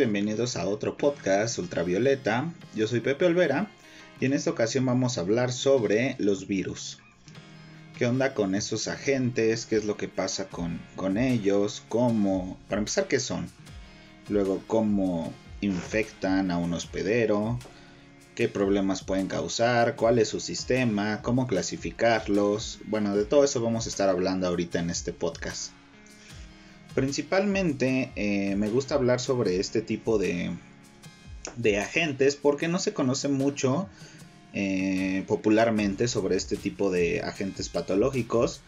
bienvenidos a otro podcast Ultravioleta. Yo soy Pepe Olvera y en esta ocasión vamos a hablar sobre los virus. ¿Qué onda con esos agentes? ¿Qué es lo que pasa con, con ellos? ¿Cómo? Para empezar, ¿qué son? Luego, ¿cómo infectan a un hospedero? ¿Qué problemas pueden causar? ¿Cuál es su sistema? ¿Cómo clasificarlos? Bueno, de todo eso vamos a estar hablando ahorita en este podcast. Principalmente eh, me gusta hablar sobre este tipo de, de agentes porque no se conoce mucho eh, popularmente sobre este tipo de agentes patológicos.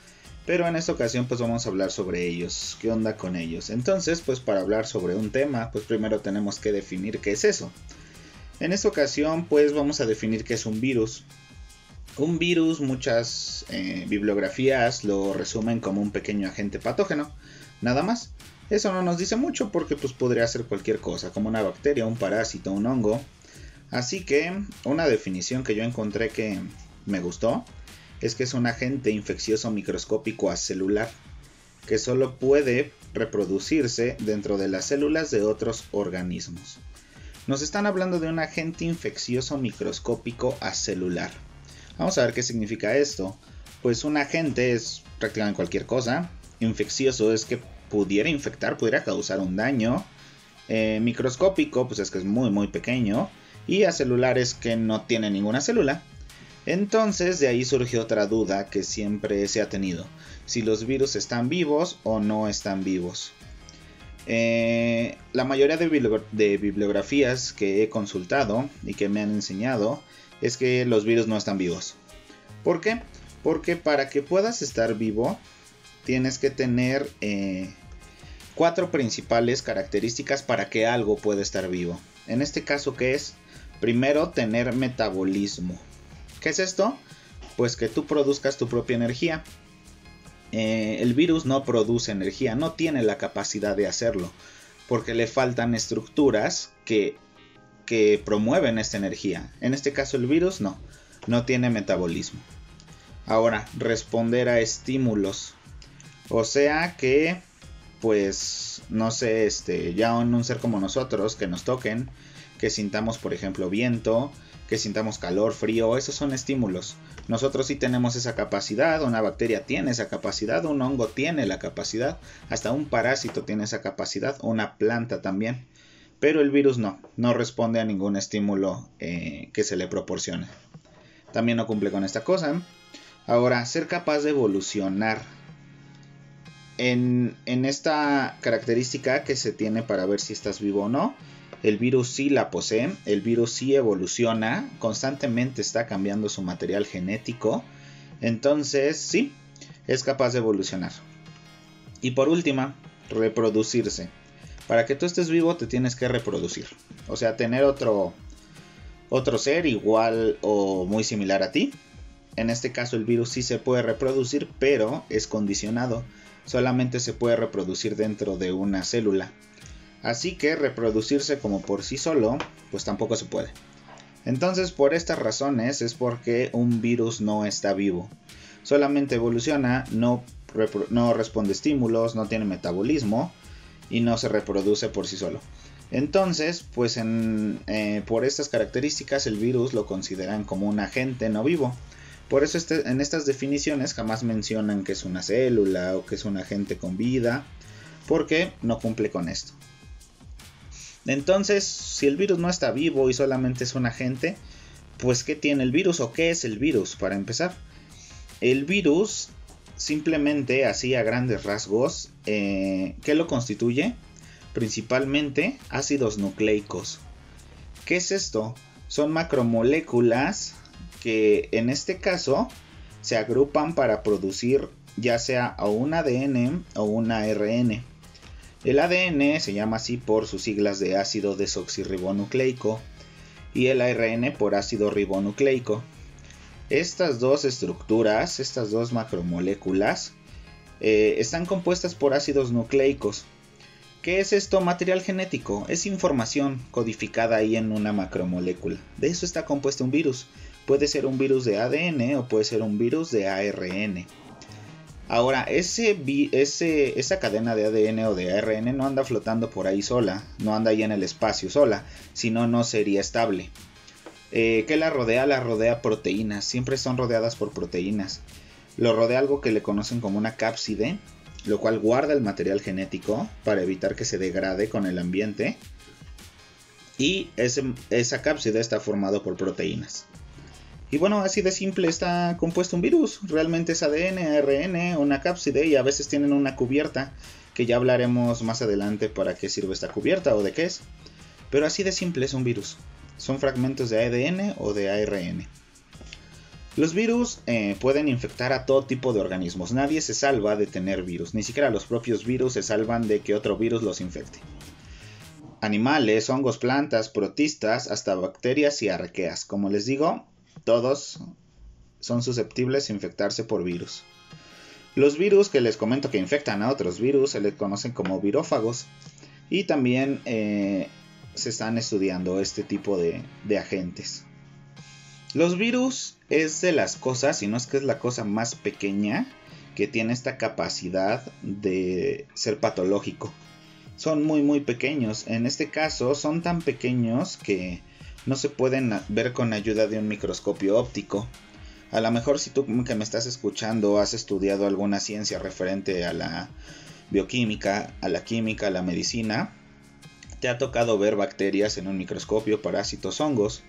Pero en esta ocasión pues vamos a hablar sobre ellos, qué onda con ellos. Entonces pues para hablar sobre un tema pues primero tenemos que definir qué es eso. En esta ocasión pues vamos a definir qué es un virus. Un virus muchas eh, bibliografías lo resumen como un pequeño agente patógeno nada más. Eso no nos dice mucho porque pues podría ser cualquier cosa, como una bacteria, un parásito, un hongo. Así que una definición que yo encontré que me gustó es que es un agente infeccioso microscópico acelular que solo puede reproducirse dentro de las células de otros organismos. Nos están hablando de un agente infeccioso microscópico acelular. Vamos a ver qué significa esto. Pues un agente es prácticamente cualquier cosa. Infeccioso es que pudiera infectar, pudiera causar un daño. Eh, microscópico, pues es que es muy muy pequeño. Y a celulares que no tienen ninguna célula. Entonces de ahí surgió otra duda que siempre se ha tenido. Si los virus están vivos o no están vivos. Eh, la mayoría de, de, bibliografías que he consultado y que me han enseñado es que los virus no están vivos. ¿Por qué? Porque para que puedas estar vivo tienes que tener eh, cuatro principales características para que algo pueda estar vivo. En este caso, ¿qué es? Primero, tener metabolismo. ¿Qué es esto? Pues que tú produzcas tu propia energía. Eh, el virus no produce energía, no tiene la capacidad de hacerlo, porque le faltan estructuras que, que promueven esta energía. En este caso el virus no, no tiene metabolismo. Ahora, responder a estímulos. O sea que pues no sé, este, ya en un ser como nosotros, que nos toquen, que sintamos, por ejemplo, viento, que sintamos calor, frío, esos son estímulos. Nosotros sí tenemos esa capacidad, una bacteria tiene esa capacidad, un hongo tiene la capacidad, hasta un parásito tiene esa capacidad, una planta también. Pero el virus no, no responde a ningún estímulo eh, que se le proporcione. También no cumple con esta cosa. Ahora, ser capaz de evolucionar en, esta característica que se tiene para ver si estás vivo o no, el virus sí la posee, el virus sí evoluciona, constantemente está cambiando su material genético, entonces sí, es capaz de evolucionar. Y por última, reproducirse. Para que tú estés vivo te tienes que reproducir, o sea, tener otro otro ser igual o muy similar a ti. En este caso el virus sí se puede reproducir, pero es condicionado solamente se puede reproducir dentro de una célula. Así que reproducirse como por sí solo, pues tampoco se puede. Entonces por estas razones es porque un virus no está vivo. Solamente evoluciona, no, no responde estímulos, no tiene metabolismo y no se reproduce por sí solo. Entonces, pues eh, por estas características el virus lo consideran como un agente no vivo. Por eso este, en estas definiciones jamás mencionan que es una célula o que es un agente con vida, porque no cumple con esto. Entonces, si el virus no está vivo y solamente es un agente, pues ¿qué tiene el virus o qué es el virus para empezar? El virus simplemente así a grandes rasgos, eh, ¿qué lo constituye? Principalmente ácidos nucleicos. ¿Qué es esto? Son macromoléculas que en este caso se agrupan para producir ya sea un ADN o un ARN. El ADN se llama así por sus siglas de ácido desoxirribonucleico y el ARN por ácido ribonucleico. Estas dos estructuras, estas dos macromoléculas, eh, están compuestas por ácidos nucleicos. ¿Qué es esto? Material genético. Es información codificada ahí en una macromolécula. De eso está compuesto un virus. Puede ser un virus de ADN o puede ser un virus de ARN. Ahora, ese, esa cadena de ADN o de ARN no anda flotando por ahí sola, no anda ahí en el espacio sola, si no, sería estable. Eh, ¿Qué la rodea? La rodea proteínas, siempre son rodeadas por proteínas. Lo rodea algo que le conocen como una cápside, lo cual guarda el material genético para evitar que se degrade con el ambiente. Y esa cápside está formado por proteínas. Y bueno, así de simple está compuesto un virus. Realmente es ADN, ARN, una cápside y a veces tienen una cubierta, que ya hablaremos más adelante para qué sirve esta cubierta o de qué es. Pero así de simple es un virus. Son fragmentos de ADN o de ARN. Los virus eh, pueden infectar a todo tipo de organismos. Nadie se salva de tener virus. Ni siquiera los propios virus se salvan de que otro virus los infecte. Animales, hongos, plantas, protistas, hasta bacterias y arqueas. Como les digo, todos son susceptibles a infectarse por virus. Los virus que les comento que infectan a otros virus se les conocen como virófagos y también eh, se están estudiando este tipo de, de agentes. Los virus es de las cosas, y no es que es la cosa más pequeña, que tiene esta capacidad de ser patológico. Son muy muy pequeños. En este caso son tan pequeños que no se pueden ver con ayuda de un microscopio óptico. A lo mejor si tú que me estás escuchando has estudiado alguna ciencia referente a la bioquímica, a la química, a la medicina, te ha tocado ver bacterias en un microscopio, parásitos, hongos,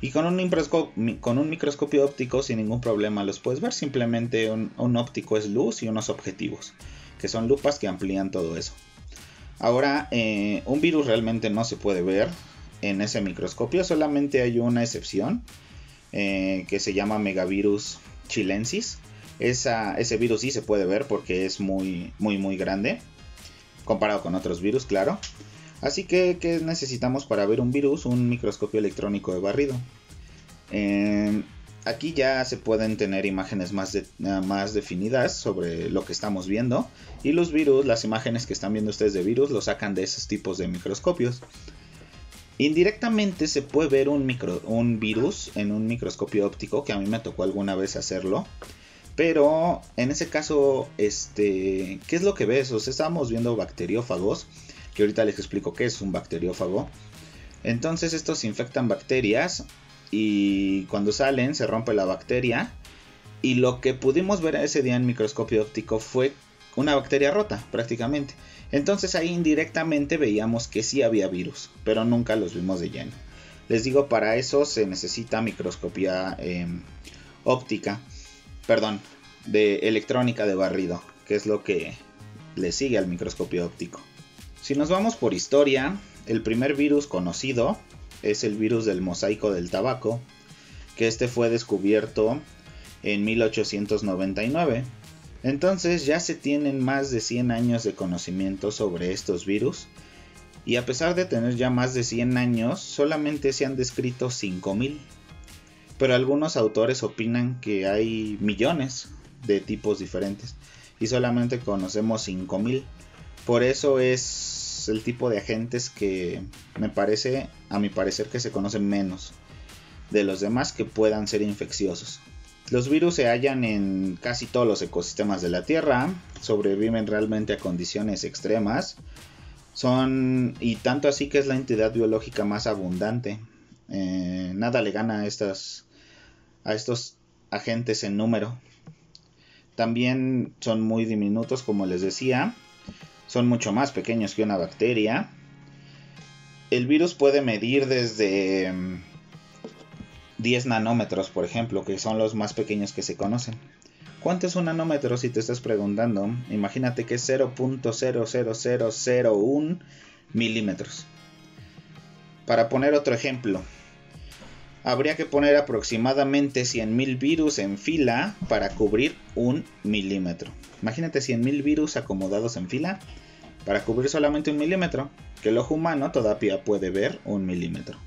y con un, microscopio, óptico sin ningún problema los puedes ver. Simplemente un, óptico es luz y unos objetivos, que son lupas que amplían todo eso. Ahora, eh, un virus realmente no se puede ver, en ese microscopio. Solamente hay una excepción eh, que se llama Megavirus chilensis. ese virus sí se puede ver porque es muy, muy, muy grande. Comparado con otros virus, claro. Así que, ¿qué necesitamos para ver un virus? Un microscopio electrónico de barrido. Eh, aquí ya se pueden tener imágenes más, más definidas sobre lo que estamos viendo. Y los virus, las imágenes que están viendo ustedes de virus, lo sacan de esos tipos de microscopios. Indirectamente se puede ver un, micro, un virus en un microscopio óptico, que a mí me tocó alguna vez hacerlo. Pero en ese caso, este, ¿qué es lo que ves? O sea, estábamos viendo bacteriófagos, que ahorita les explico qué es un bacteriófago. Entonces estos infectan bacterias y cuando salen se rompe la bacteria. Y lo que pudimos ver ese día en microscopio óptico fue una bacteria rota prácticamente. Entonces ahí indirectamente veíamos que sí había virus, pero nunca los vimos de lleno. Les digo, para eso se necesita microscopía em, óptica, perdón, de electrónica de barrido, que es lo que le sigue al microscopio óptico. Si nos vamos por historia, el primer virus conocido es el virus del mosaico del tabaco, que este fue descubierto en 1899 entonces ya se tienen más de 100 años de conocimiento sobre estos virus y a pesar de tener ya más de 100 años solamente se han descrito 5000. Pero algunos autores opinan que hay millones de tipos diferentes y solamente conocemos 5000. Por eso es el tipo de agentes que me parece, a mi parecer, que se conocen menos de los demás que puedan ser infecciosos. Los virus se hallan en casi todos los ecosistemas de la Tierra, sobreviven realmente a condiciones extremas, son y tanto así que es la entidad biológica más abundante. Eh, nada le gana a, estas, a estos agentes en número. También son muy diminutos, como les decía, son mucho más pequeños que una bacteria. El virus puede medir desde 10 nanómetros, por ejemplo, que son los más pequeños que se conocen. ¿Cuánto es un nanómetro si te estás preguntando? Imagínate que es 0.00001 milímetros. Para poner otro ejemplo, habría que poner aproximadamente 100.000 virus en fila para cubrir un milímetro. Imagínate 100.000 virus acomodados en fila para cubrir solamente un milímetro, que el ojo humano todavía puede ver un milímetro.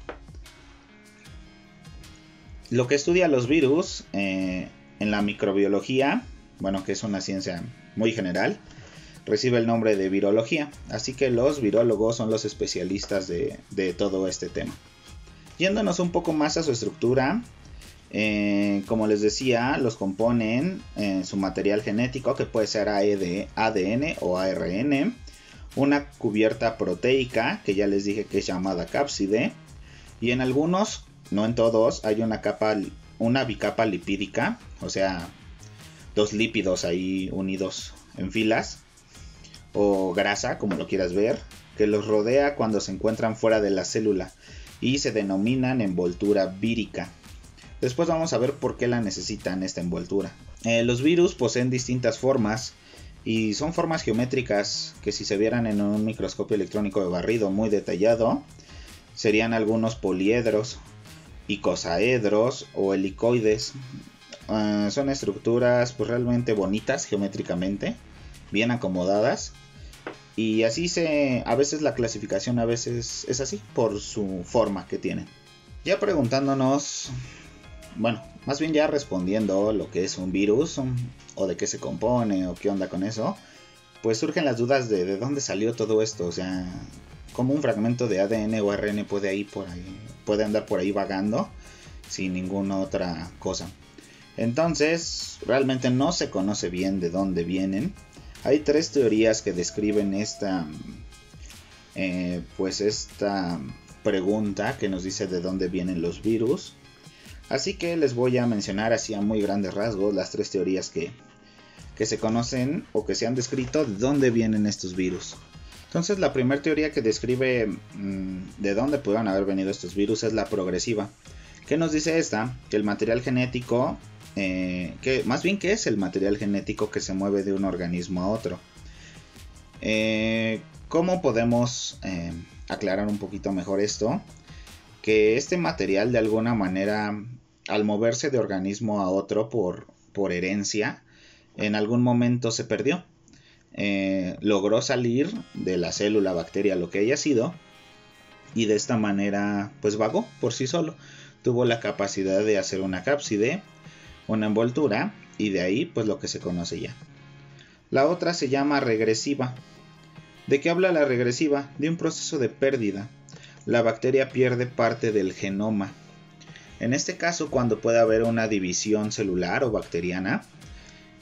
Lo que estudia los virus eh, en la microbiología, bueno, que es una ciencia muy general, recibe el nombre de virología. Así que los virólogos son los especialistas de, todo este tema. Yéndonos un poco más a su estructura, Eh, como les decía, los componen eh, su material genético, que puede ser ADN o ARN, una cubierta proteica, que ya les dije que es llamada cápside, y en algunos, no en todos, hay una capa, una bicapa lipídica, o sea, dos lípidos ahí unidos en filas, o grasa, como lo quieras ver, que los rodea cuando se encuentran fuera de la célula y se denominan envoltura vírica. Después vamos a ver por qué la necesitan esta envoltura. Eh, los virus poseen distintas formas y son formas geométricas que si se vieran en un microscopio electrónico de barrido muy detallado, serían algunos poliedros, icosaedros o helicoides. Eh, son estructuras pues, realmente bonitas geométricamente, bien acomodadas. Y así se. A veces la clasificación a veces es así, por su forma que tienen. Ya preguntándonos bueno, más bien ya respondiendo lo que es un virus o de qué se compone o qué onda con eso, pues surgen las dudas de, de dónde salió todo esto, o sea, como un fragmento de ADN o ARN puede ir por ahí, puede andar por ahí vagando sin ninguna otra cosa. Entonces, realmente no se conoce bien de dónde vienen. Hay tres teorías que describen esta, eh, pues esta pregunta que nos dice de dónde vienen los virus. Así que les voy a mencionar así a muy grandes rasgos las tres teorías que, se conocen o que se han descrito de dónde vienen estos virus. Entonces la primera teoría que describe mm, de dónde pudieron haber venido estos virus es la progresiva. ¿Qué nos dice esta? Que el material genético, eh, que más bien que es el material genético que se mueve de un organismo a otro. Eh, ¿Cómo podemos eh, aclarar un poquito mejor esto? Que este material de alguna manera al moverse de organismo a otro por, por herencia, en algún momento se perdió. Eh, logró salir de la célula, bacteria, lo que haya sido, y de esta manera pues vagó por sí solo. Tuvo la capacidad de hacer una cápside, una envoltura, y de ahí pues lo que se conoce ya. La otra se llama regresiva. ¿De qué habla la regresiva? De un proceso de pérdida. La bacteria pierde parte del genoma en este caso, cuando puede haber una división celular o bacteriana,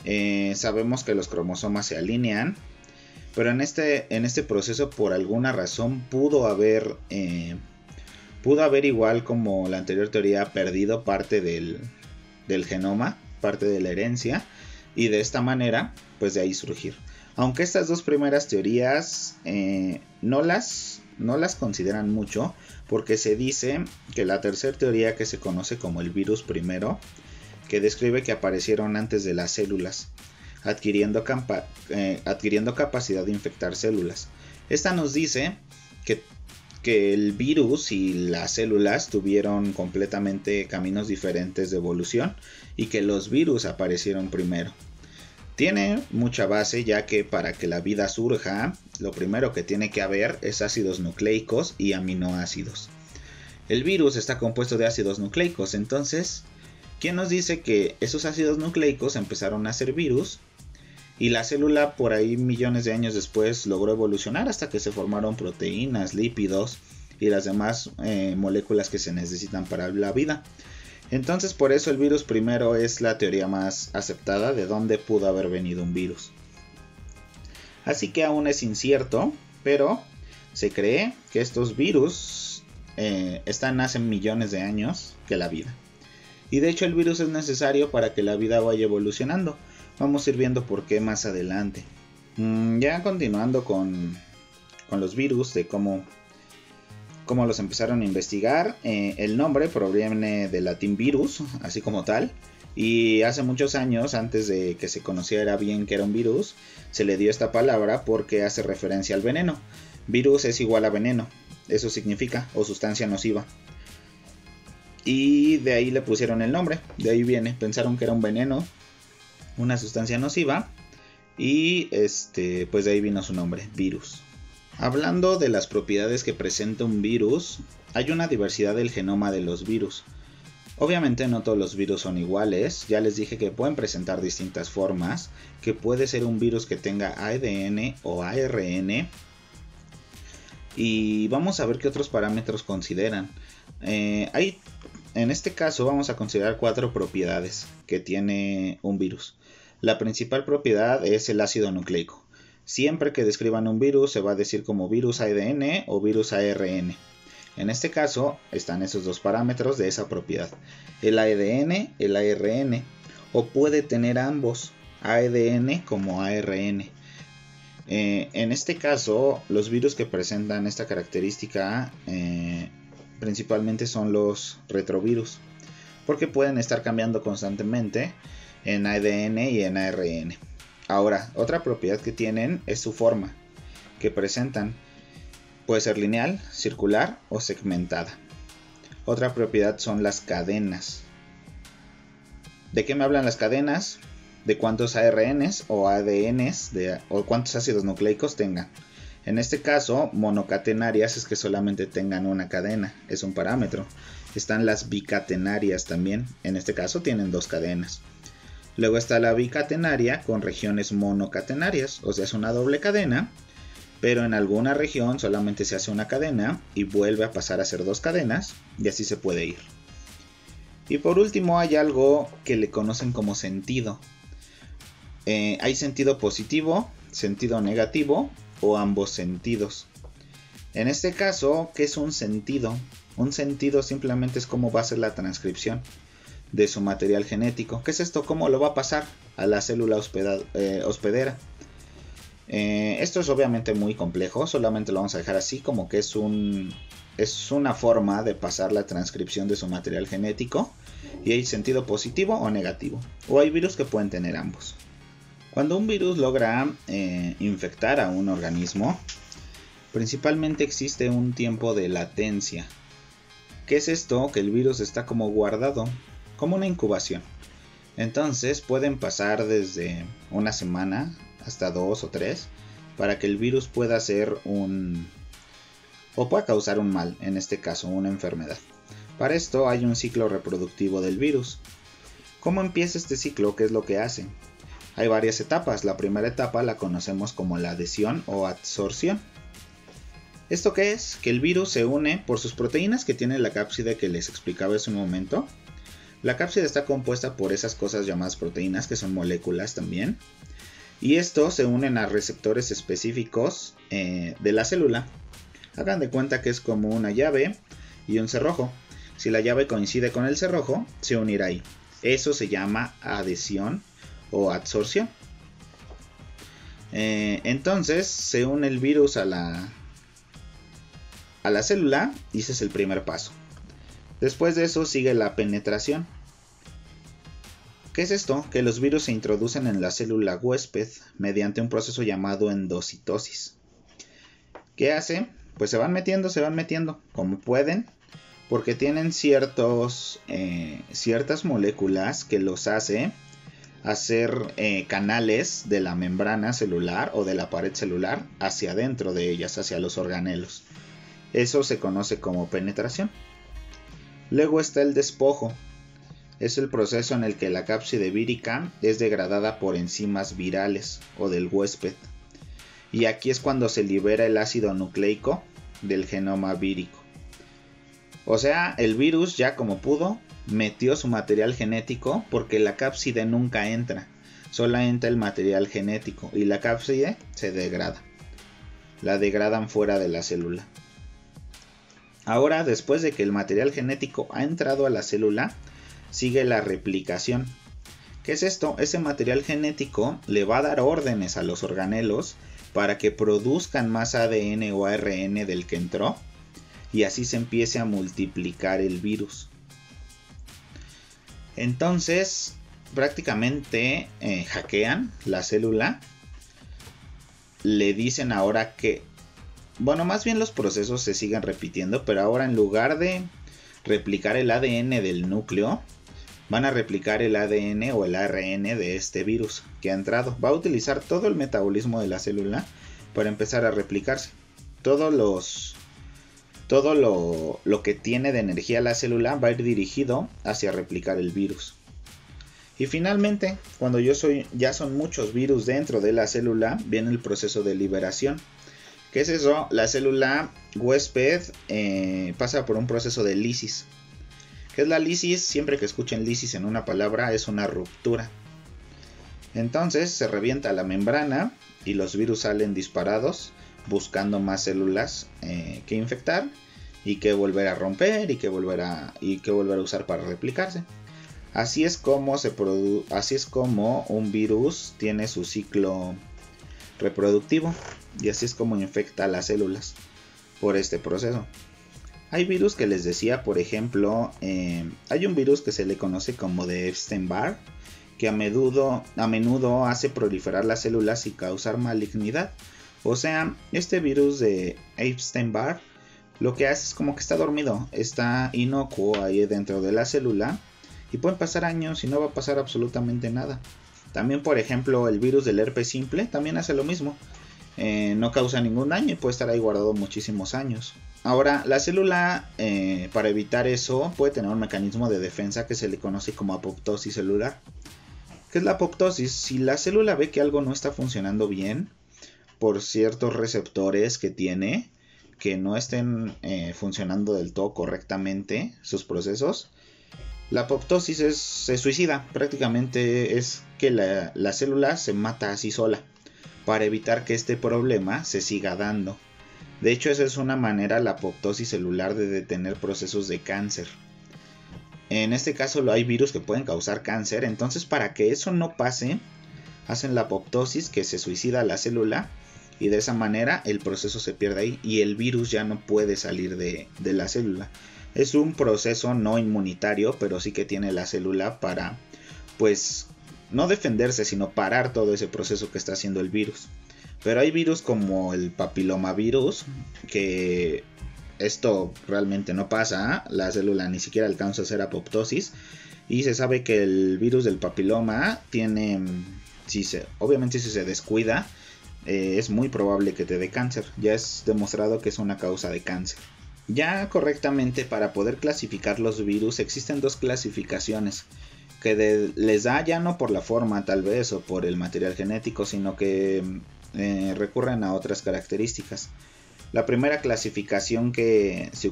eh, sabemos que los cromosomas se alinean, pero en este, en este proceso por alguna razón pudo haber, eh, pudo haber igual como la anterior teoría perdido parte del, genoma, parte de la herencia, y de esta manera, pues de ahí surgir. Aunque estas dos primeras teorías eh, no, las, no las consideran mucho, porque se dice que la tercera teoría que se conoce como el virus primero, que describe que aparecieron antes de las células, adquiriendo, eh, capacidad de infectar células. Esta nos dice que el virus y las células tuvieron completamente caminos diferentes de evolución y que los virus aparecieron primero. Tiene mucha base ya que para que la vida surja, lo primero que tiene que haber es ácidos nucleicos y aminoácidos. El virus está compuesto de ácidos nucleicos, entonces, ¿quién nos dice que esos ácidos nucleicos empezaron a ser virus? Y la célula por ahí millones de años después logró evolucionar hasta que se formaron proteínas, lípidos y las demás eh, moléculas que se necesitan para la vida. Entonces por eso el virus primero es la teoría más aceptada de dónde pudo haber venido un virus. Así que aún es incierto, pero se cree que estos virus eh, están hace millones de años que la vida. Y de hecho el virus es necesario para que la vida vaya evolucionando. Vamos a ir viendo por qué más adelante. Mm, ya continuando con, con los virus, de cómo cómo los empezaron a investigar. Eh, el nombre proviene del latín virus, así como tal. Y hace muchos años, antes de que se conociera bien que era un virus, se le dio esta palabra porque hace referencia al veneno. Virus es igual a veneno, eso significa, o sustancia nociva. Y de ahí le pusieron el nombre, de ahí viene, pensaron que era un veneno, una sustancia nociva, y este, pues de ahí vino su nombre, virus. Hablando de las propiedades que presenta un virus, hay una diversidad del genoma de los virus. Obviamente no todos los virus son iguales, ya les dije que pueden presentar distintas formas, que puede ser un virus que tenga ADN o ARN. Y vamos a ver qué otros parámetros consideran. Eh, hay en este caso vamos a considerar cuatro propiedades que tiene un virus. La principal propiedad es el ácido nucleico. Siempre que describan un virus se va a decir como virus ADN o virus ARN. En este caso están esos dos parámetros de esa propiedad, el ADN, el ARN, o puede tener ambos, ADN como ARN. Eh, en este caso, los virus que presentan esta característica eh, principalmente son los retrovirus, porque pueden estar cambiando constantemente en ADN y en ARN. Ahora, otra propiedad que tienen es su forma, que presentan. Puede ser lineal, circular o segmentada. Otra propiedad son las cadenas. ¿De qué me hablan las cadenas? De cuántos ARNs o ADNs o cuántos ácidos nucleicos tengan. En este caso, monocatenarias es que solamente tengan una cadena, es un parámetro. Están las bicatenarias también, en este caso tienen dos cadenas. Luego está la bicatenaria con regiones monocatenarias, o sea, es una doble cadena, pero en alguna región solamente se hace una cadena y vuelve a pasar a ser dos cadenas y así se puede ir. Y por último hay algo que le conocen como sentido. Eh, hay sentido positivo, sentido negativo o ambos sentidos. En este caso, ¿qué es un sentido? Un sentido simplemente es cómo va a ser la transcripción de su material genético. ¿Qué es esto? ¿Cómo lo va a pasar a la célula eh, hospedera? Eh, esto es obviamente muy complejo, solamente lo vamos a dejar así como que es un es una forma de pasar la transcripción de su material genético y hay sentido positivo o negativo. O hay virus que pueden tener ambos. Cuando un virus logra eh, infectar a un organismo, principalmente existe un tiempo de latencia. ¿Qué es esto? Que el virus está como guardado como una incubación. Entonces pueden pasar desde una semana hasta dos o tres para que el virus pueda ser un o pueda causar un mal, en este caso una enfermedad. Para esto hay un ciclo reproductivo del virus. ¿Cómo empieza este ciclo? ¿Qué es lo que hace? Hay varias etapas. La primera etapa la conocemos como la adhesión o absorción. ¿Esto qué es? Que el virus se une por sus proteínas que tiene la cápside que les explicaba hace un momento la cápside está compuesta por esas cosas llamadas proteínas, que son moléculas también. Y estos se unen a receptores específicos eh, de la célula. Hagan de cuenta que es como una llave y un cerrojo. Si la llave coincide con el cerrojo, se unirá ahí. Eso se llama adhesión o absorción. Eh, entonces se une el virus a la, a la célula y ese es el primer paso. Después de eso sigue la penetración. ¿Qué es esto? Que los virus se introducen en la célula huésped mediante un proceso llamado endocitosis. ¿Qué hace? Pues se van metiendo, se van metiendo, como pueden, porque tienen ciertos, eh, ciertas moléculas que los hace hacer eh, canales de la membrana celular o de la pared celular hacia adentro de ellas, hacia los organelos. Eso se conoce como penetración. Luego está el despojo. Es el proceso en el que la cápside vírica es degradada por enzimas virales o del huésped. Y aquí es cuando se libera el ácido nucleico del genoma vírico. O sea, el virus ya como pudo metió su material genético porque la cápside nunca entra. Solo entra el material genético y la cápside se degrada. La degradan fuera de la célula. Ahora, después de que el material genético ha entrado a la célula, sigue la replicación. ¿Qué es esto? Ese material genético le va a dar órdenes a los organelos para que produzcan más ADN o ARN del que entró y así se empiece a multiplicar el virus. Entonces, prácticamente eh, hackean la célula. Le dicen ahora que bueno, más bien los procesos se siguen repitiendo, pero ahora en lugar de replicar el ADN del núcleo, van a replicar el ADN o el ARN de este virus que ha entrado. Va a utilizar todo el metabolismo de la célula para empezar a replicarse. Todos los todo lo, que tiene de energía la célula va a ir dirigido hacia replicar el virus. Y finalmente, cuando yo soy, ya son muchos virus dentro de la célula, viene el proceso de liberación. ¿Qué es eso? La célula huésped eh, pasa por un proceso de lisis. ¿Qué es la lisis? Siempre que escuchen lisis en una palabra es una ruptura. Entonces se revienta la membrana y los virus salen disparados buscando más células eh, que infectar y que volver a romper y que volver a, y que volver a usar para replicarse. Así es como se así es como un virus tiene su ciclo reproductivo y así es como infecta las células por este proceso. Hay virus que les decía, por ejemplo, eh, hay un virus que se le conoce como de Epstein-Barr, que a menudo, a menudo hace proliferar las células y causar malignidad. O sea, este virus de Epstein-Barr lo que hace es como que está dormido, está inocuo ahí dentro de la célula y pueden pasar años y no va a pasar absolutamente nada. También, por ejemplo, el virus del herpes simple también hace lo mismo. Eh, no causa ningún daño y puede estar ahí guardado muchísimos años. Ahora, la célula, eh, para evitar eso, puede tener un mecanismo de defensa que se le conoce como apoptosis celular. ¿Qué es la apoptosis? Si la célula ve que algo no está funcionando bien por ciertos receptores que tiene, que no estén eh, funcionando del todo correctamente sus procesos, la apoptosis es, se suicida. Prácticamente es que la, la célula se mata así sola para evitar que este problema se siga dando. De hecho, esa es una manera la apoptosis celular de detener procesos de cáncer. En este caso hay virus que pueden causar cáncer, entonces para que eso no pase, hacen la apoptosis que se suicida la célula y de esa manera el proceso se pierde ahí y el virus ya no puede salir de, de la célula. Es un proceso no inmunitario, pero sí que tiene la célula para pues no defenderse, sino parar todo ese proceso que está haciendo el virus. Pero hay virus como el papilomavirus, que esto realmente no pasa, la célula ni siquiera alcanza a hacer apoptosis. Y se sabe que el virus del papiloma tiene, si se, obviamente si se descuida, eh, es muy probable que te dé cáncer. Ya es demostrado que es una causa de cáncer. Ya correctamente para poder clasificar los virus existen dos clasificaciones que les da ya no por la forma tal vez o por el material genético, sino que eh, recurren a otras características. La primera clasificación que se,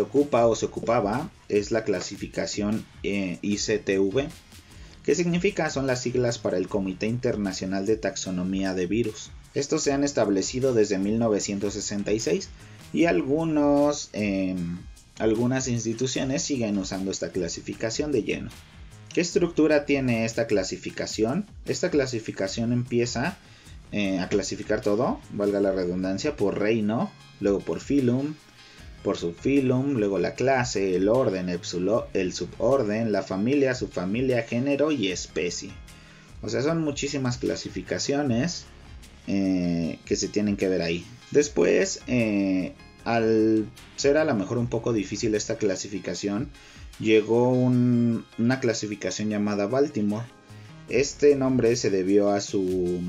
ocupa o se ocupaba es la clasificación eh, ICTV. ¿Qué significa? Son las siglas para el Comité Internacional de Taxonomía de Virus. Estos se han establecido desde 1966 y algunos, em, algunas instituciones siguen usando esta clasificación de lleno. ¿Qué estructura tiene esta clasificación? Esta clasificación empieza eh, a clasificar todo, valga la redundancia, por reino, luego por filum, por subfilum, luego la clase, el orden, el, suborden, la familia, subfamilia, género y especie. O sea, son muchísimas clasificaciones eh, que se tienen que ver ahí. Después, eh, al ser a lo mejor un poco difícil esta clasificación, llegó una clasificación llamada Baltimore. Este nombre se debió a su,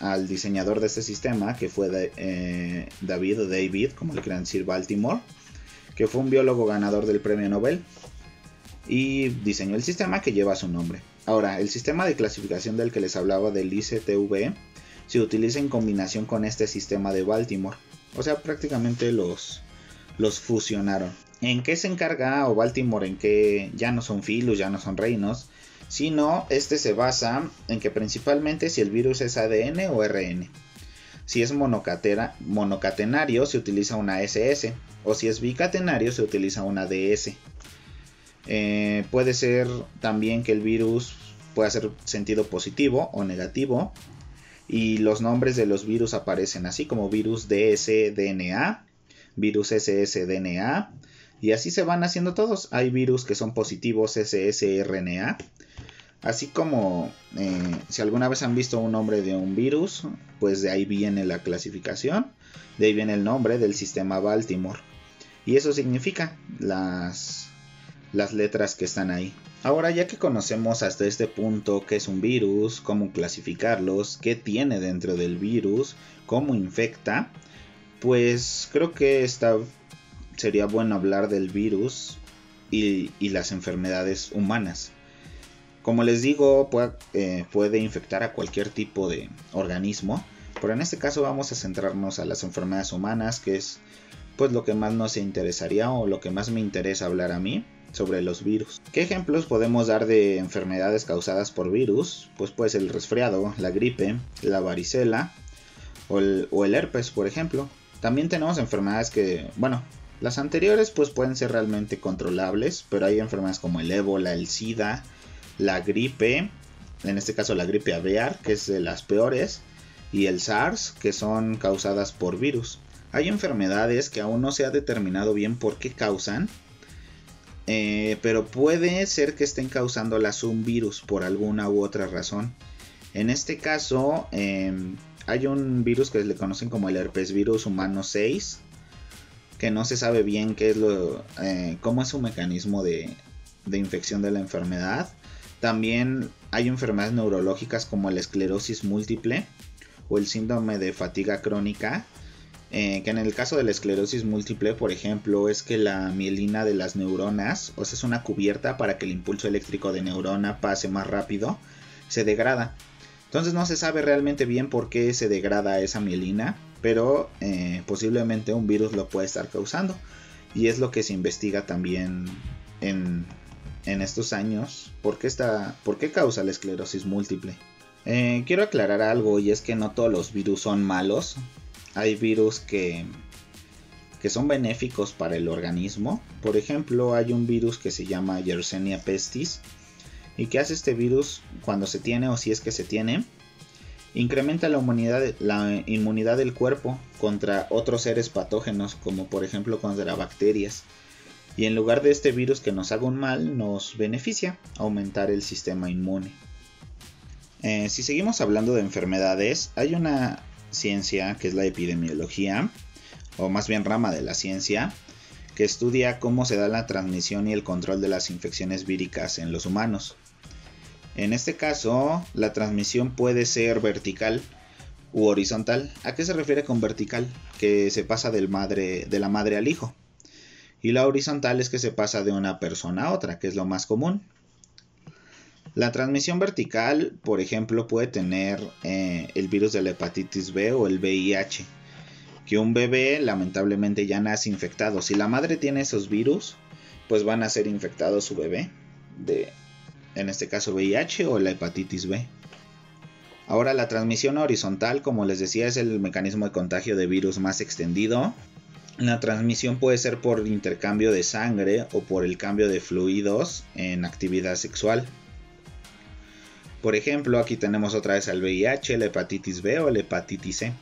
al diseñador de este sistema, que fue eh, David o David, como le quieran decir, Baltimore, que fue un biólogo ganador del premio Nobel y diseñó el sistema que lleva su nombre. Ahora, el sistema de clasificación del que les hablaba del ICTV se utiliza en combinación con este sistema de Baltimore. O sea, prácticamente los, los fusionaron. ¿En qué se encarga o Baltimore en qué ya no son filos, ya no son reinos? Sino este se basa en que principalmente si el virus es ADN o RN. Si es monocatenario se utiliza una SS o si es bicatenario se utiliza una DS. Eh, puede ser también que el virus pueda ser sentido positivo o negativo y los nombres de los virus aparecen así como virus DS-DNA, virus SS-DNA, y así se van haciendo todos. Hay virus que son positivos ssRNA. Así como eh, si alguna vez han visto un nombre de un virus, pues de ahí viene la clasificación. De ahí viene el nombre del sistema Baltimore. Y eso significa las, las letras que están ahí. Ahora ya que conocemos hasta este punto qué es un virus, cómo clasificarlos, qué tiene dentro del virus, cómo infecta, pues creo que sería bueno hablar del virus y, las enfermedades humanas. Como les digo, eh, puede, infectar a cualquier tipo de organismo, pero en este caso vamos a centrarnos a las enfermedades humanas, que es pues lo que más nos interesaría o lo que más me interesa hablar a mí sobre los virus. ¿Qué ejemplos podemos dar de enfermedades causadas por virus? Pues el resfriado, la gripe, la varicela o el, o el herpes, por ejemplo. También tenemos enfermedades que, bueno, las anteriores pues pueden ser realmente controlables, pero hay enfermedades como el ébola, el SIDA, la gripe, en este caso la gripe aviar, que es de las peores, y el SARS, que son causadas por virus. Hay enfermedades que aún no se ha determinado bien por qué causan, eh, pero puede ser que estén causándolas un virus por alguna u otra razón. En este caso, em, hay un virus que le conocen como el herpes virus humano 6, que no se sabe bien qué es lo, eh, cómo es su mecanismo de, de infección de la enfermedad. También hay enfermedades neurológicas como la esclerosis múltiple o el síndrome de fatiga crónica, eh, que en el caso de la esclerosis múltiple, por ejemplo, es que la mielina de las neuronas, o sea, es una cubierta para que el impulso eléctrico de neurona pase más rápido, se degrada. Entonces no se sabe realmente bien por qué se degrada esa mielina, pero eh, posiblemente un virus lo puede estar causando. Y es lo que se investiga también en, estos años. ¿Por qué, está, ¿Por qué causa la esclerosis múltiple? Eh, quiero aclarar algo y es que no todos los virus son malos. Hay virus que, que son benéficos para el organismo. Por ejemplo, hay un virus que se llama Yersinia pestis. ¿Y qué hace este virus cuando se tiene o si es que se tiene? Incrementa la inmunidad, la inmunidad del cuerpo contra otros seres patógenos, como por ejemplo contra bacterias. Y en lugar de este virus que nos haga un mal, nos beneficia aumentar el sistema inmune. Eh, si seguimos hablando de enfermedades, hay una ciencia que es la epidemiología, o más bien rama de la ciencia, que estudia cómo se da la transmisión y el control de las infecciones víricas en los humanos. En este caso, la transmisión puede ser vertical u horizontal. ¿A qué se refiere con vertical? Que se pasa del madre, de la madre al hijo. Y la horizontal es que se pasa de una persona a otra, que es lo más común. La transmisión vertical, por ejemplo, puede tener eh, el virus de la hepatitis B o el VIH. Que un bebé lamentablemente ya nace infectado. Si la madre tiene esos virus, pues van a ser infectados su bebé de, en este caso VIH o la hepatitis B. Ahora la transmisión horizontal, como les decía, es el mecanismo de contagio de virus más extendido. La transmisión puede ser por intercambio de sangre o por el cambio de fluidos en actividad sexual. Por ejemplo, aquí tenemos otra vez el VIH, la hepatitis B o la hepatitis C.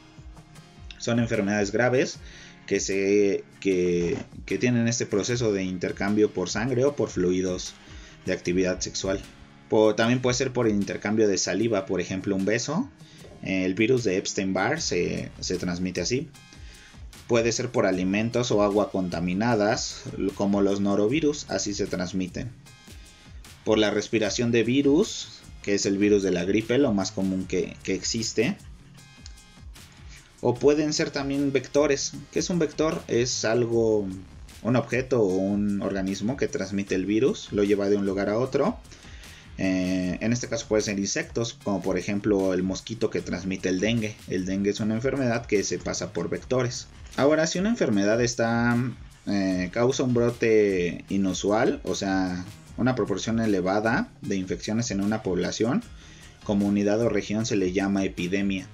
Son enfermedades graves que, se, que tienen este proceso de intercambio por sangre o por fluidos de actividad sexual. también puede ser por el intercambio de saliva, por ejemplo, un beso. El virus de Epstein-Barr se, se transmite así. Puede ser por alimentos o agua contaminadas, como los norovirus, así se transmiten. Por la respiración de virus, que es el virus de la gripe, lo más común que, que existe. O pueden ser también vectores. ¿Qué es un vector? Es algo un objeto o un organismo que transmite el virus, lo lleva de un lugar a otro. Eh, en este caso puede ser insectos, como por ejemplo el mosquito que transmite el dengue. El dengue es una enfermedad que se pasa por vectores. Ahora, si una enfermedad está eh, causa un brote inusual, o sea, una proporción elevada de infecciones en una población, comunidad o región se le llama epidemia.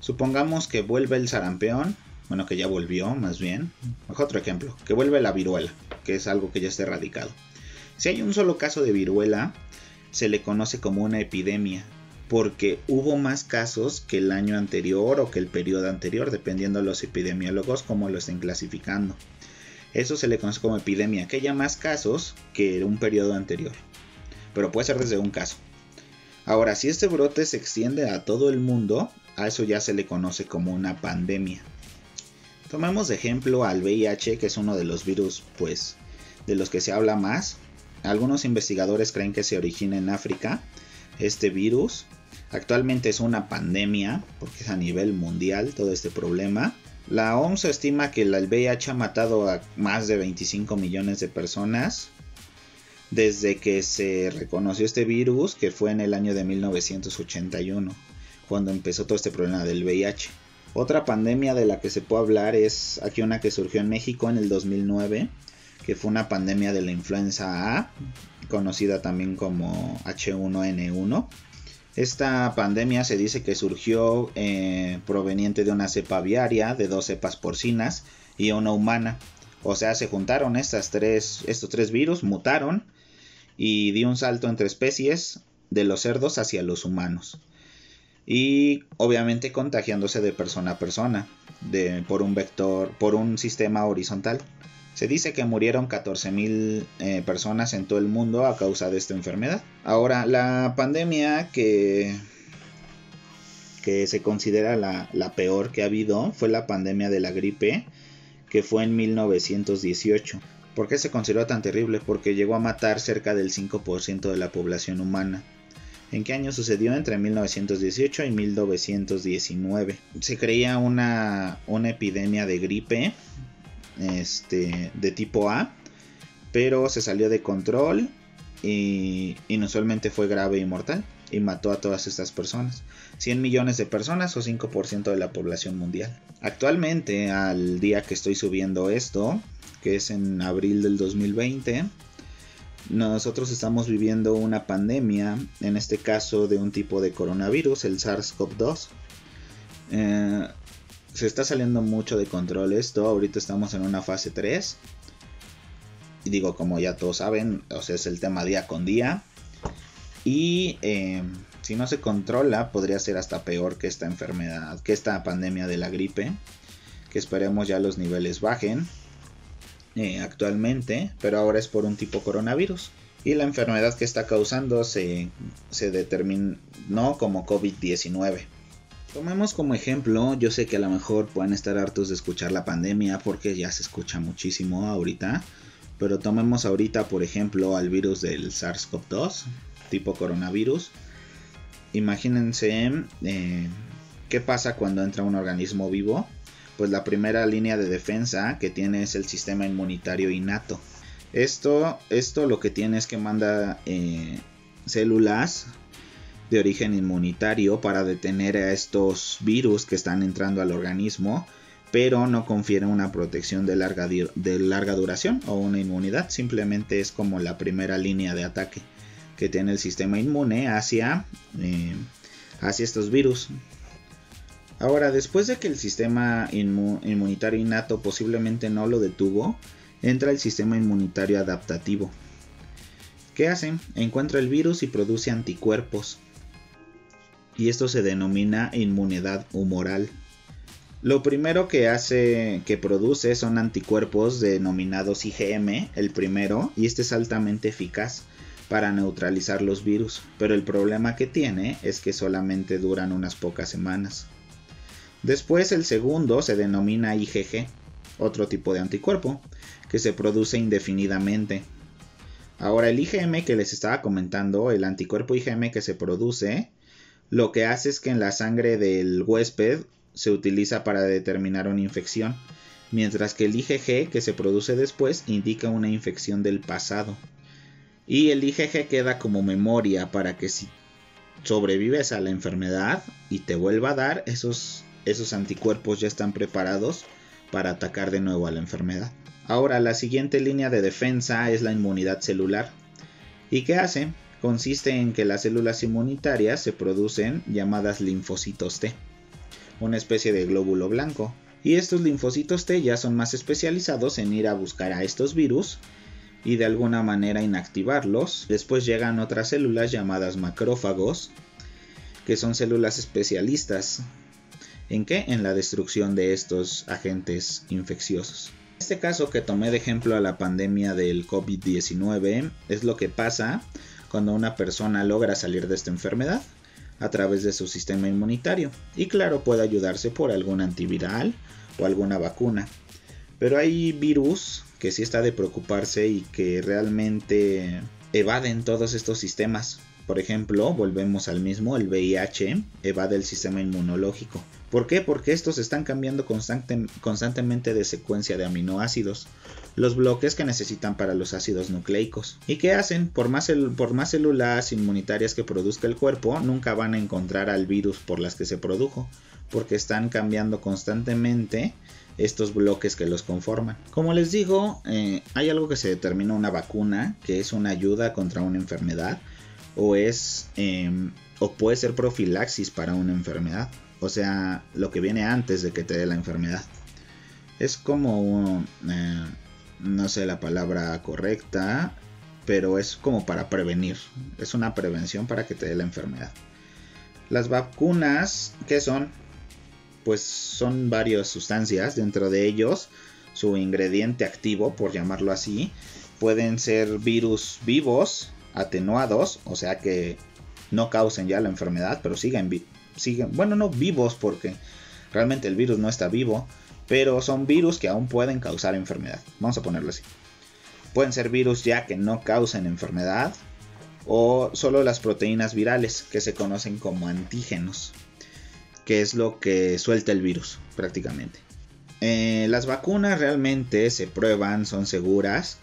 Supongamos que vuelve el sarampión bueno, que ya volvió más bien. Otro ejemplo, que vuelve la viruela, que es algo que ya está erradicado. Si hay un solo caso de viruela, se le conoce como una epidemia, porque hubo más casos que el año anterior o que el periodo anterior, dependiendo de los epidemiólogos cómo lo estén clasificando. Eso se le conoce como epidemia, que haya más casos que un periodo anterior. Pero puede ser desde un caso. Ahora, si este brote se extiende a todo el mundo, a eso ya se le conoce como una pandemia. Tomemos de ejemplo al VIH, que es uno de los virus, pues, de los que se habla más. Algunos investigadores creen que se origina en África este virus. Actualmente es una pandemia, porque es a nivel mundial todo este problema. La OMS estima que el VIH ha matado a más de 25 millones de personas desde que se reconoció este virus, que fue en el año de 1981, cuando empezó todo este problema del VIH. Otra pandemia de la que se puede hablar es aquí una que surgió en México en el 2009, que fue una pandemia de la influenza A, conocida también como H1N1. Esta pandemia se dice que surgió eh, proveniente de una cepa aviaria, de dos cepas porcinas y una humana. O sea, se juntaron estas tres, estos tres virus, mutaron y dio un salto entre especies de los cerdos hacia los humanos y obviamente contagiándose de persona a persona de, por un vector, por un sistema horizontal. Se dice que murieron 14.000 eh, personas en todo el mundo a causa de esta enfermedad. Ahora, la pandemia que, que se considera la, la peor que ha habido fue la pandemia de la gripe, que fue en 1918. ¿Por qué se consideró tan terrible? Porque llegó a matar cerca del 5% de la población humana. ¿En qué año sucedió? Entre 1918 y 1919. Se creía una, una epidemia de gripe este, de tipo A, pero se salió de control y inusualmente fue grave y mortal y mató a todas estas personas. 100 millones de personas o 5% de la población mundial. Actualmente, al día que estoy subiendo esto, que es en abril del 2020, nosotros estamos viviendo una pandemia, en este caso de un tipo de coronavirus, el SARS-CoV-2. Eh, se está saliendo mucho de control esto, ahorita estamos en una fase 3. Y digo, como ya todos saben, o sea, es el tema día con día. Y eh, si no se controla, podría ser hasta peor que esta enfermedad, que esta pandemia de la gripe. Que esperemos ya los niveles bajen. Eh, actualmente, pero ahora es por un tipo coronavirus. Y la enfermedad que está causando se, se determinó como COVID-19. Tomemos como ejemplo, yo sé que a lo mejor pueden estar hartos de escuchar la pandemia porque ya se escucha muchísimo ahorita, pero tomemos ahorita por ejemplo al virus del SARS-CoV-2, tipo coronavirus. Imagínense eh, qué pasa cuando entra un organismo vivo pues la primera línea de defensa que tiene es el sistema inmunitario innato. Esto, esto lo que tiene es que manda eh, células de origen inmunitario para detener a estos virus que están entrando al organismo, pero no confiere una protección de larga, de larga duración o una inmunidad, simplemente es como la primera línea de ataque que tiene el sistema inmune hacia, eh, hacia estos virus. Ahora, después de que el sistema inmunitario innato posiblemente no lo detuvo, entra el sistema inmunitario adaptativo. ¿Qué hace? Encuentra el virus y produce anticuerpos. Y esto se denomina inmunidad humoral. Lo primero que hace, que produce son anticuerpos denominados IgM, el primero, y este es altamente eficaz para neutralizar los virus, pero el problema que tiene es que solamente duran unas pocas semanas. Después el segundo se denomina IgG, otro tipo de anticuerpo, que se produce indefinidamente. Ahora el IgM que les estaba comentando, el anticuerpo IgM que se produce, lo que hace es que en la sangre del huésped se utiliza para determinar una infección, mientras que el IgG que se produce después indica una infección del pasado. Y el IgG queda como memoria para que si sobrevives a la enfermedad y te vuelva a dar, esos esos anticuerpos ya están preparados para atacar de nuevo a la enfermedad. Ahora, la siguiente línea de defensa es la inmunidad celular. ¿Y qué hace? Consiste en que las células inmunitarias se producen llamadas linfocitos T, una especie de glóbulo blanco. Y estos linfocitos T ya son más especializados en ir a buscar a estos virus y de alguna manera inactivarlos. Después llegan otras células llamadas macrófagos, que son células especialistas ¿En qué? En la destrucción de estos agentes infecciosos. Este caso que tomé de ejemplo a la pandemia del COVID-19 es lo que pasa cuando una persona logra salir de esta enfermedad a través de su sistema inmunitario y claro puede ayudarse por algún antiviral o alguna vacuna. Pero hay virus que sí está de preocuparse y que realmente evaden todos estos sistemas. Por ejemplo, volvemos al mismo, el VIH evade el sistema inmunológico. ¿Por qué? Porque estos están cambiando constantemente de secuencia de aminoácidos, los bloques que necesitan para los ácidos nucleicos. ¿Y qué hacen? Por más, células inmunitarias que produzca el cuerpo, nunca van a encontrar al virus por las que se produjo, porque están cambiando constantemente estos bloques que los conforman. Como les digo, eh, hay algo que se determina una vacuna, que es una ayuda contra una enfermedad, o es em, o puede ser profilaxis para una enfermedad, o sea, lo que viene antes de que te dé la enfermedad. Es como, eh, no sé la palabra correcta, pero es como para prevenir, es una prevención para que te dé la enfermedad. Las vacunas, ¿qué son? pues son varias sustancias, dentro de ellos su ingrediente activo, por llamarlo así, pueden ser virus vivos, atenuados, o sea que no causen ya la enfermedad, pero siguen, siguen, bueno, no vivos porque realmente el virus no está vivo, pero son virus que aún pueden causar enfermedad. Vamos a ponerlo así. Pueden ser virus ya que no causen enfermedad o solo las proteínas virales que se conocen como antígenos que es lo que suelta el virus prácticamente. Eh, las vacunas realmente se prueban, son seguras,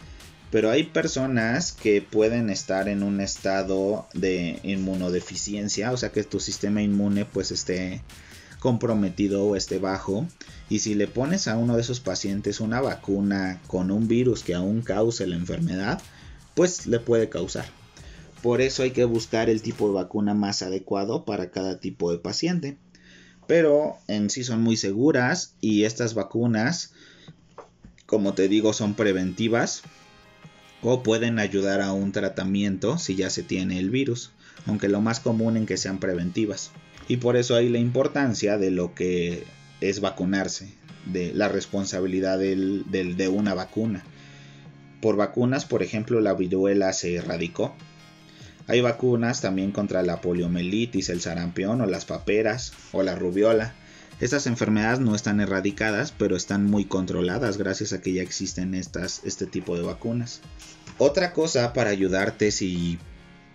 pero hay personas que pueden estar en un estado de inmunodeficiencia, o sea que tu sistema inmune pues esté comprometido o esté bajo. Y si le pones a uno de esos pacientes una vacuna con un virus que aún cause la enfermedad, pues le puede causar. Por eso hay que buscar el tipo de vacuna más adecuado para cada tipo de paciente pero en sí son muy seguras y estas vacunas, como te digo, son preventivas o pueden ayudar a un tratamiento si ya se tiene el virus, aunque lo más común en que sean preventivas. Y por eso hay la importancia de lo que es vacunarse, de la responsabilidad de una vacuna. Por vacunas, por ejemplo, la viruela se erradicó hay vacunas también contra la poliomielitis, el sarampión o las paperas o la rubiola. Estas enfermedades no están erradicadas, pero están muy controladas gracias a que ya existen estas, este tipo de vacunas. Otra cosa para ayudarte si,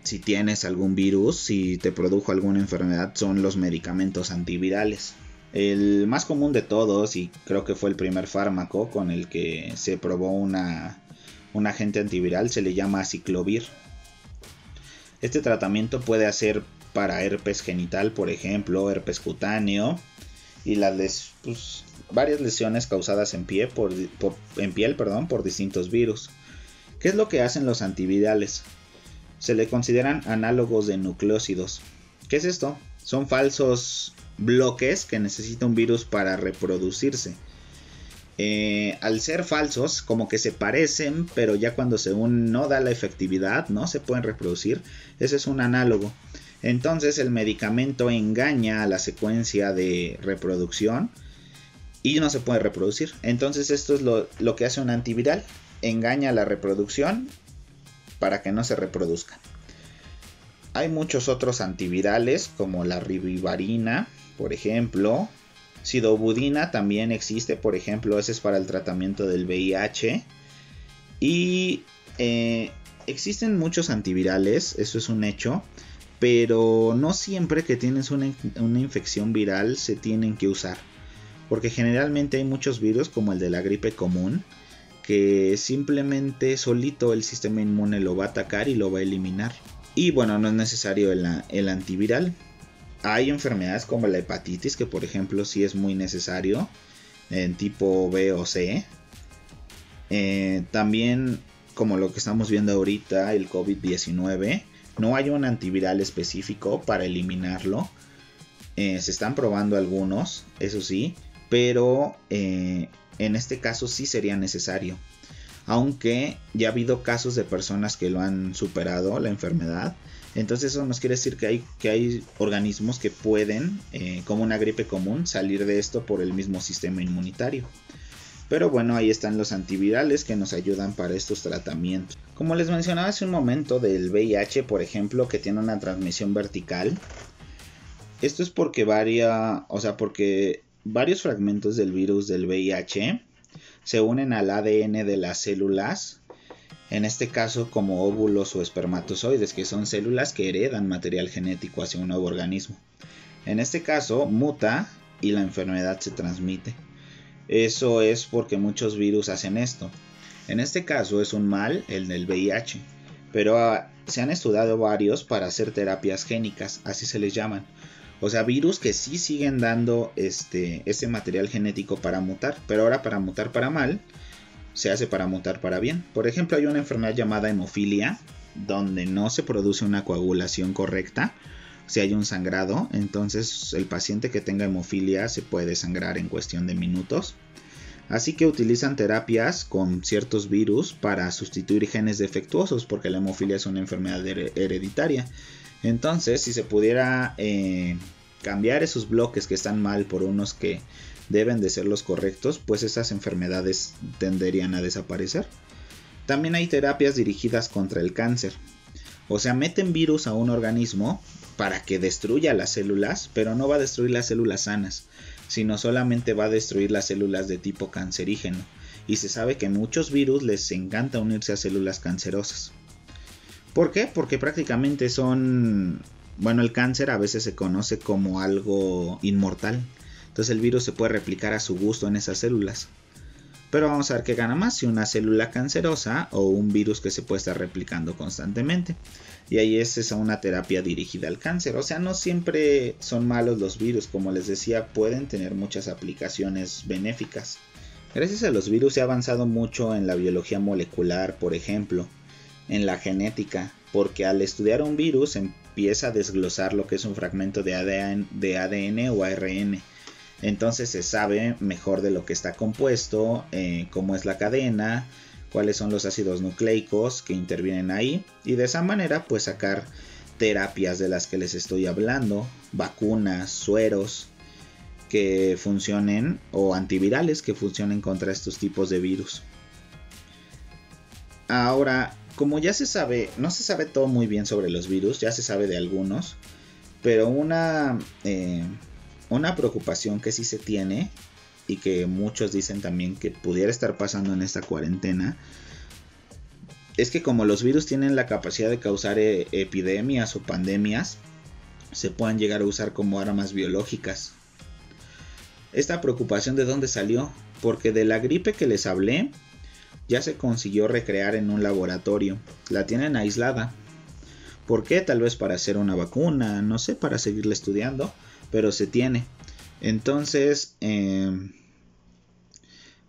si tienes algún virus, si te produjo alguna enfermedad, son los medicamentos antivirales. El más común de todos, y creo que fue el primer fármaco con el que se probó una, un agente antiviral, se le llama ciclovir. Este tratamiento puede hacer para herpes genital, por ejemplo, herpes cutáneo y las pues, varias lesiones causadas en, pie por, en piel perdón, por distintos virus. ¿Qué es lo que hacen los antivirales? Se le consideran análogos de nucleócidos. ¿Qué es esto? Son falsos bloques que necesita un virus para reproducirse. Eh, al ser falsos, como que se parecen, pero ya cuando según no da la efectividad, no se pueden reproducir. Ese es un análogo. Entonces el medicamento engaña a la secuencia de reproducción y no se puede reproducir. Entonces esto es lo, que hace un antiviral. Engaña a la reproducción para que no se reproduzca. Hay muchos otros antivirales como la ribivarina, por ejemplo, Sidobudina también existe, por ejemplo, ese es para el tratamiento del VIH. Y eh, existen muchos antivirales, eso es un hecho. Pero no siempre que tienes una, una infección viral se tienen que usar. Porque generalmente hay muchos virus como el de la gripe común que simplemente solito el sistema inmune lo va a atacar y lo va a eliminar. Y bueno, no es necesario el, el antiviral. Hay enfermedades como la hepatitis, que por ejemplo sí es muy necesario en tipo B o C. Eh, también, como lo que estamos viendo ahorita, el COVID-19, no hay un antiviral específico para eliminarlo. Eh, se están probando algunos, eso sí, pero eh, en este caso sí sería necesario. Aunque ya ha habido casos de personas que lo han superado la enfermedad entonces eso nos quiere decir que hay, que hay organismos que pueden, eh, como una gripe común, salir de esto por el mismo sistema inmunitario. Pero bueno, ahí están los antivirales que nos ayudan para estos tratamientos. Como les mencionaba hace un momento del VIH, por ejemplo, que tiene una transmisión vertical. Esto es porque varia, o sea, porque varios fragmentos del virus del VIH se unen al ADN de las células en este caso como óvulos o espermatozoides, que son células que heredan material genético hacia un nuevo organismo. En este caso muta y la enfermedad se transmite. Eso es porque muchos virus hacen esto. En este caso es un mal el del VIH, pero ah, se han estudiado varios para hacer terapias génicas, así se les llaman. O sea, virus que sí siguen dando este, este material genético para mutar, pero ahora para mutar para mal, se hace para mutar para bien. Por ejemplo, hay una enfermedad llamada hemofilia, donde no se produce una coagulación correcta, si hay un sangrado, entonces el paciente que tenga hemofilia se puede sangrar en cuestión de minutos. Así que utilizan terapias con ciertos virus para sustituir genes defectuosos, porque la hemofilia es una enfermedad hereditaria. Entonces, si se pudiera eh, cambiar esos bloques que están mal por unos que deben de ser los correctos, pues esas enfermedades tenderían a desaparecer. También hay terapias dirigidas contra el cáncer. O sea, meten virus a un organismo para que destruya las células, pero no va a destruir las células sanas, sino solamente va a destruir las células de tipo cancerígeno. Y se sabe que muchos virus les encanta unirse a células cancerosas. ¿Por qué? Porque prácticamente son... Bueno, el cáncer a veces se conoce como algo inmortal. Entonces el virus se puede replicar a su gusto en esas células. Pero vamos a ver qué gana más, si una célula cancerosa o un virus que se puede estar replicando constantemente. Y ahí es esa una terapia dirigida al cáncer. O sea, no siempre son malos los virus, como les decía, pueden tener muchas aplicaciones benéficas. Gracias a los virus se ha avanzado mucho en la biología molecular, por ejemplo en la genética, porque al estudiar un virus empieza a desglosar lo que es un fragmento de ADN, o ARN. Entonces se sabe mejor de lo que está compuesto, eh, cómo es la cadena, cuáles son los ácidos nucleicos que intervienen ahí y de esa manera pues sacar terapias de las que les estoy hablando, vacunas, sueros que funcionen o antivirales que funcionen contra estos tipos de virus. Ahora, como ya se sabe, no se sabe todo muy bien sobre los virus, ya se sabe de algunos, pero una, eh, una preocupación que sí se tiene y que muchos dicen también que pudiera estar pasando en esta cuarentena es que como los virus tienen la capacidad de causar eh, epidemias o pandemias, se puedan llegar a usar como armas biológicas. Esta preocupación de dónde salió? Porque de la gripe que les hablé, ya se consiguió recrear en un laboratorio. La tienen aislada. ¿Por qué? Tal vez para hacer una vacuna, no sé, para seguirla estudiando, pero se tiene. Entonces, em,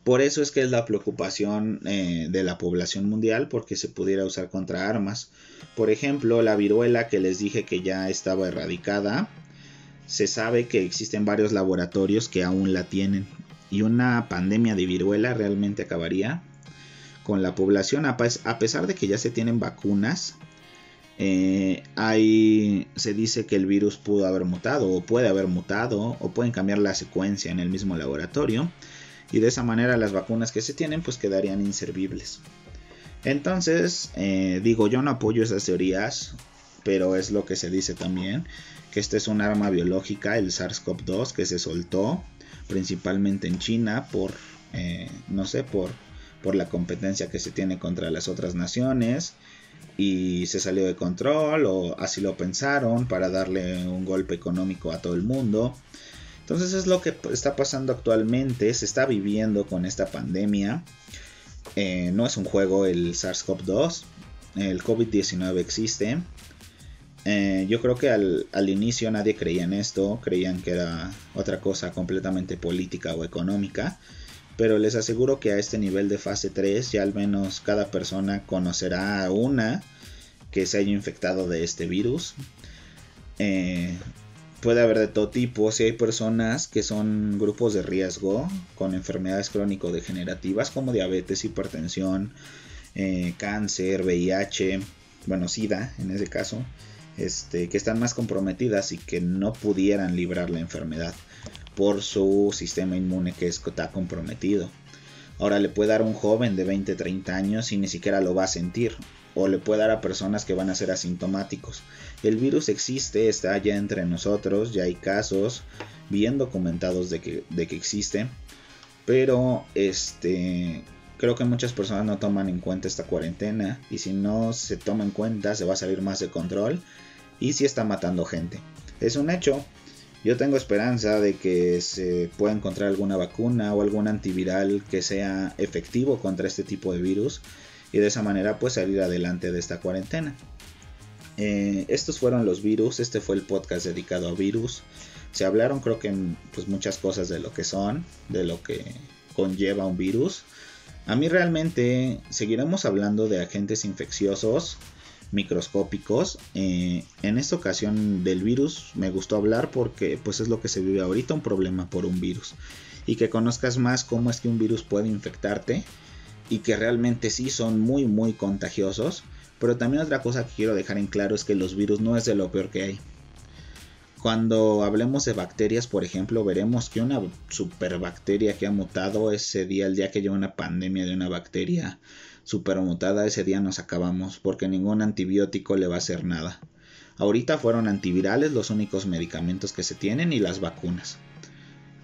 por eso es que es la preocupación eh, de la población mundial, porque se pudiera usar contra armas. Por ejemplo, la viruela que les dije que ya estaba erradicada, se sabe que existen varios laboratorios que aún la tienen. Y una pandemia de viruela realmente acabaría con la población, a, pesar de que ya se tienen vacunas, eh, se dice que el virus pudo haber mutado o puede haber mutado o pueden cambiar la secuencia en el mismo laboratorio y de esa manera las vacunas que se tienen pues quedarían inservibles. Entonces, eh, digo, yo no apoyo esas teorías, pero es lo que se dice también, que este es un arma biológica, el SARS-CoV-2, que se soltó principalmente en China por, eh, no sé, por por la competencia que se tiene contra las otras naciones y se salió de control o así lo pensaron para darle un golpe económico a todo el mundo. Entonces es lo que está pasando actualmente, se está viviendo con esta pandemia. Eh, no es un juego el SARS-CoV-2, el COVID-19 existe. Eh, yo creo que al, al, inicio nadie creía en esto, creían que era otra cosa completamente política o económica pero les aseguro que a este nivel de fase 3 ya al menos cada persona conocerá a una que se haya infectado de este virus. Eh, puede haber de todo tipo, si hay personas que son grupos de riesgo con enfermedades crónico-degenerativas como diabetes, hipertensión, eh, cáncer, VIH, bueno, SIDA en ese caso, este, que están más comprometidas y que no pudieran librar la enfermedad por su sistema inmune que está comprometido. Ahora le puede dar a un joven de 20, 30 años y ni siquiera lo va a sentir. O le puede dar a personas que van a ser asintomáticos. El virus existe, está ya entre nosotros, ya hay casos bien documentados de que, de que existe. Pero este creo que muchas personas no toman en cuenta esta cuarentena. Y si no se toma en cuenta, se va a salir más de control. Y si está matando gente. Es un hecho. Yo tengo esperanza de que se pueda encontrar alguna vacuna o algún antiviral que sea efectivo contra este tipo de virus y de esa manera pues salir adelante de esta cuarentena. Eh, estos fueron los virus, este fue el podcast dedicado a virus. Se hablaron creo que pues, muchas cosas de lo que son, de lo que conlleva un virus. A mí realmente seguiremos hablando de agentes infecciosos microscópicos. Eh, en esta ocasión del virus me gustó hablar porque pues es lo que se vive ahorita, un problema por un virus. Y que conozcas más cómo es que un virus puede infectarte y que realmente sí son muy muy contagiosos. Pero también otra cosa que quiero dejar en claro es que los virus no es de lo peor que hay. Cuando hablemos de bacterias, por ejemplo, veremos que una superbacteria que ha mutado ese día, el día que lleva una pandemia de una bacteria supermutada, ese día nos acabamos porque ningún antibiótico le va a hacer nada. Ahorita fueron antivirales los únicos medicamentos que se tienen y las vacunas.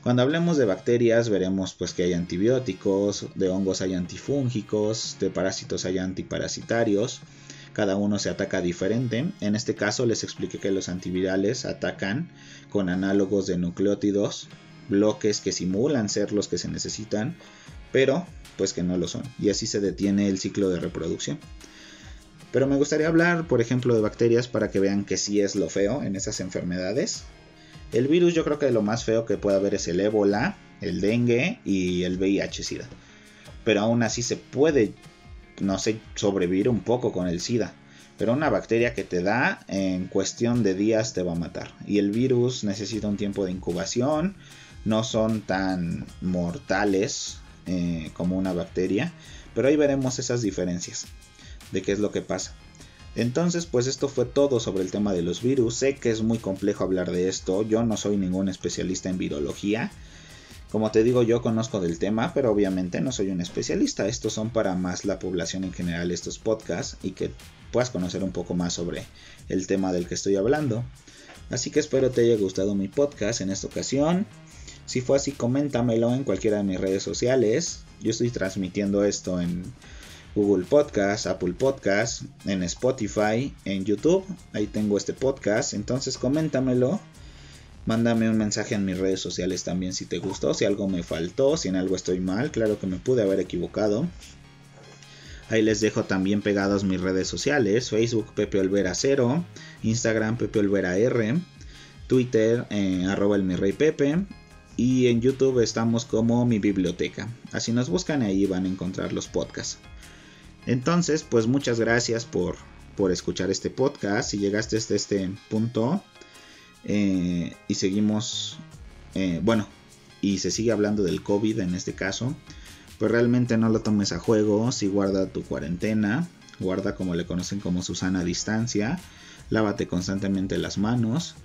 Cuando hablemos de bacterias veremos pues que hay antibióticos, de hongos hay antifúngicos, de parásitos hay antiparasitarios, cada uno se ataca diferente. En este caso les expliqué que los antivirales atacan con análogos de nucleótidos, bloques que simulan ser los que se necesitan, pero pues que no lo son, y así se detiene el ciclo de reproducción. Pero me gustaría hablar, por ejemplo, de bacterias para que vean que sí es lo feo en esas enfermedades. El virus yo creo que lo más feo que puede haber es el ébola, el dengue y el VIH-Sida. Pero aún así se puede, no sé, sobrevivir un poco con el SIDA. Pero una bacteria que te da en cuestión de días te va a matar. Y el virus necesita un tiempo de incubación. No son tan mortales eh, como una bacteria. Pero ahí veremos esas diferencias de qué es lo que pasa. Entonces, pues esto fue todo sobre el tema de los virus. Sé que es muy complejo hablar de esto. Yo no soy ningún especialista en virología. Como te digo, yo conozco del tema, pero obviamente no soy un especialista. Estos son para más la población en general, estos podcasts, y que puedas conocer un poco más sobre el tema del que estoy hablando. Así que espero te haya gustado mi podcast en esta ocasión. Si fue así, coméntamelo en cualquiera de mis redes sociales. Yo estoy transmitiendo esto en Google Podcast, Apple Podcast, en Spotify, en YouTube. Ahí tengo este podcast. Entonces coméntamelo. Mándame un mensaje en mis redes sociales también si te gustó, si algo me faltó, si en algo estoy mal. Claro que me pude haber equivocado. Ahí les dejo también pegados mis redes sociales. Facebook Pepe Olvera 0. Instagram Pepe Olvera R. Twitter eh, arroba el rey Pepe. Y en YouTube estamos como mi biblioteca. Así nos buscan ahí van a encontrar los podcasts. Entonces, pues muchas gracias por, por escuchar este podcast. Si llegaste hasta este punto eh, y seguimos, eh, bueno, y se sigue hablando del COVID en este caso, pues realmente no lo tomes a juego. Si guarda tu cuarentena, guarda como le conocen como Susana distancia, lávate constantemente las manos.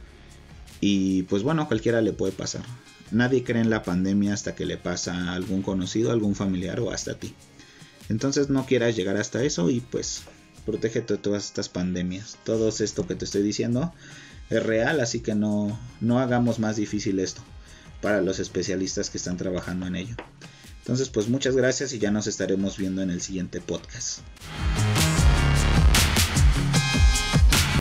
Y pues bueno, cualquiera le puede pasar. Nadie cree en la pandemia hasta que le pasa a algún conocido, algún familiar o hasta ti. Entonces no quieras llegar hasta eso y pues protégete de todas estas pandemias. Todo esto que te estoy diciendo es real, así que no, no hagamos más difícil esto para los especialistas que están trabajando en ello. Entonces pues muchas gracias y ya nos estaremos viendo en el siguiente podcast.